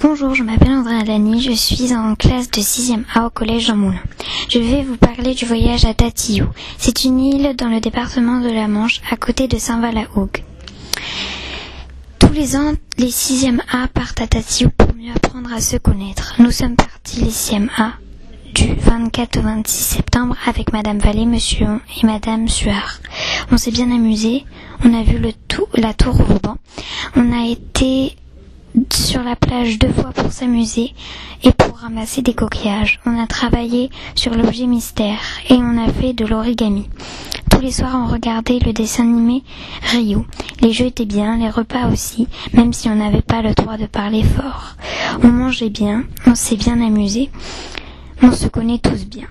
Bonjour, je m'appelle André Adani, je suis en classe de 6e A au collège Jean Moulin. Je vais vous parler du voyage à Tatillou. C'est une île dans le département de la Manche, à côté de Saint-Val-la-Hougue. Tous les ans, les 6e A partent à Tatillou pour mieux apprendre à se connaître. Nous sommes partis les 6e A du 24 au 26 septembre avec Madame Vallée, Monsieur et Madame Suard. On s'est bien amusé, on a vu la tour Vauban, on a été sur la plage deux fois pour s'amuser et pour ramasser des coquillages. On a travaillé sur l'objet mystère et on a fait de l'origami. Tous les soirs, on regardait le dessin animé Rio. Les jeux étaient bien, les repas aussi, même si on n'avait pas le droit de parler fort. On mangeait bien, on s'est bien amusé, on se connaît tous bien.